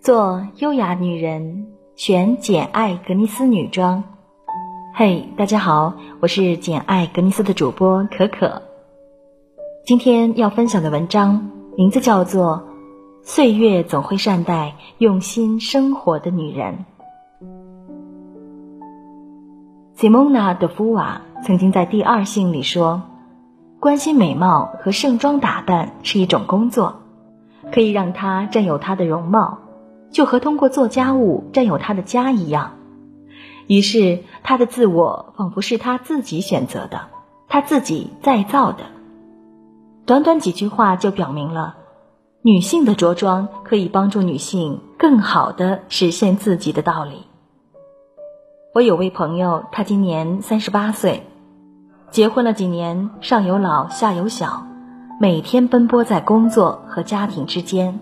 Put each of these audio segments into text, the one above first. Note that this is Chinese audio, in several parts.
做优雅女人，选简爱格尼斯女装。嘿，大家好，我是简爱格尼斯的主播可可。今天要分享的文章名字叫做《岁月总会善待用心生活的女人》。Simona 的夫瓦曾经在第二性里说：“关心美貌和盛装打扮是一种工作，可以让她占有她的容貌。”就和通过做家务占有他的家一样，于是他的自我仿佛是他自己选择的，他自己再造的。短短几句话就表明了，女性的着装可以帮助女性更好的实现自己的道理。我有位朋友，他今年三十八岁，结婚了几年，上有老下有小，每天奔波在工作和家庭之间。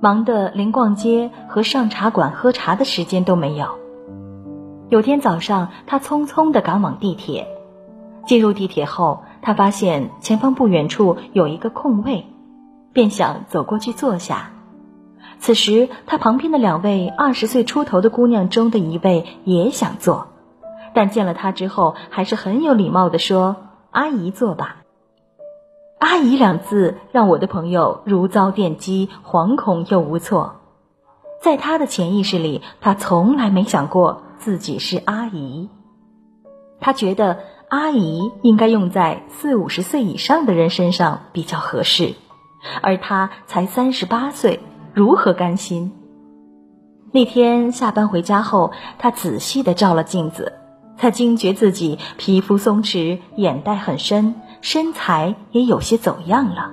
忙得连逛街和上茶馆喝茶的时间都没有。有天早上，他匆匆地赶往地铁。进入地铁后，他发现前方不远处有一个空位，便想走过去坐下。此时，他旁边的两位二十岁出头的姑娘中的一位也想坐，但见了他之后，还是很有礼貌地说：“阿姨坐吧。”阿姨两字让我的朋友如遭电击，惶恐又无措。在他的潜意识里，他从来没想过自己是阿姨。他觉得阿姨应该用在四五十岁以上的人身上比较合适，而他才三十八岁，如何甘心？那天下班回家后，他仔细的照了镜子，才惊觉自己皮肤松弛，眼袋很深。身材也有些走样了，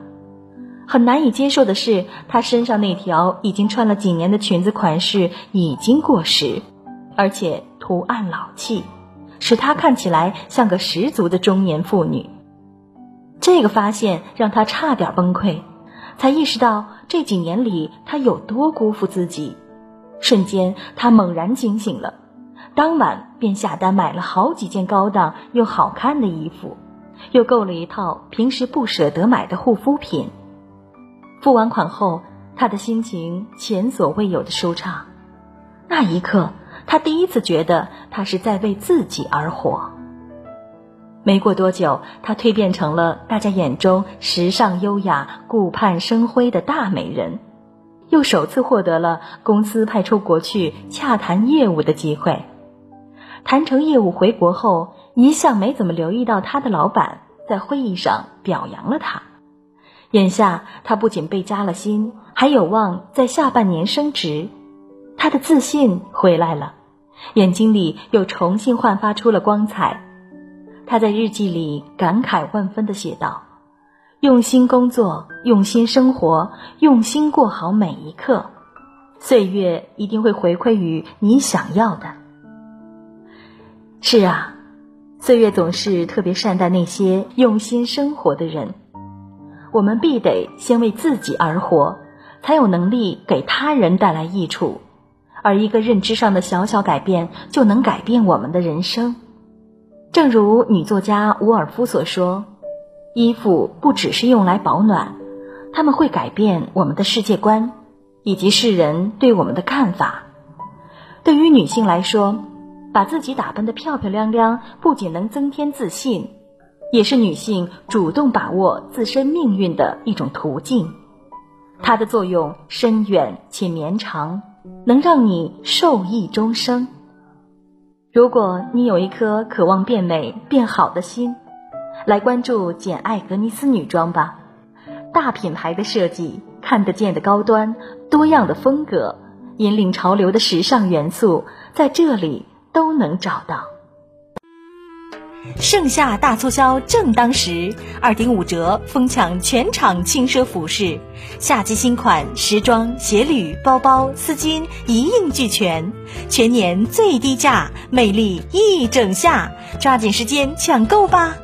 很难以接受的是，她身上那条已经穿了几年的裙子款式已经过时，而且图案老气，使她看起来像个十足的中年妇女。这个发现让她差点崩溃，才意识到这几年里她有多辜负自己。瞬间，她猛然惊醒了，当晚便下单买了好几件高档又好看的衣服。又购了一套平时不舍得买的护肤品。付完款后，他的心情前所未有的舒畅。那一刻，他第一次觉得他是在为自己而活。没过多久，他蜕变成了大家眼中时尚优雅、顾盼生辉的大美人，又首次获得了公司派出国去洽谈业务的机会。谈成业务回国后。一向没怎么留意到他的老板在会议上表扬了他，眼下他不仅被加了薪，还有望在下半年升职，他的自信回来了，眼睛里又重新焕发出了光彩。他在日记里感慨万分的写道：“用心工作，用心生活，用心过好每一刻，岁月一定会回馈于你想要的。”是啊。岁月总是特别善待那些用心生活的人，我们必得先为自己而活，才有能力给他人带来益处。而一个认知上的小小改变，就能改变我们的人生。正如女作家伍尔夫所说：“衣服不只是用来保暖，他们会改变我们的世界观，以及世人对我们的看法。”对于女性来说，把自己打扮得漂漂亮亮，不仅能增添自信，也是女性主动把握自身命运的一种途径。它的作用深远且绵长，能让你受益终生。如果你有一颗渴望变美变好的心，来关注简爱格尼斯女装吧。大品牌的设计，看得见的高端，多样的风格，引领潮流的时尚元素，在这里。都能找到。盛夏大促销正当时，二点五折疯抢全场轻奢服饰，夏季新款时装、鞋履、包包、丝巾一应俱全，全年最低价，魅力一整夏，抓紧时间抢购吧！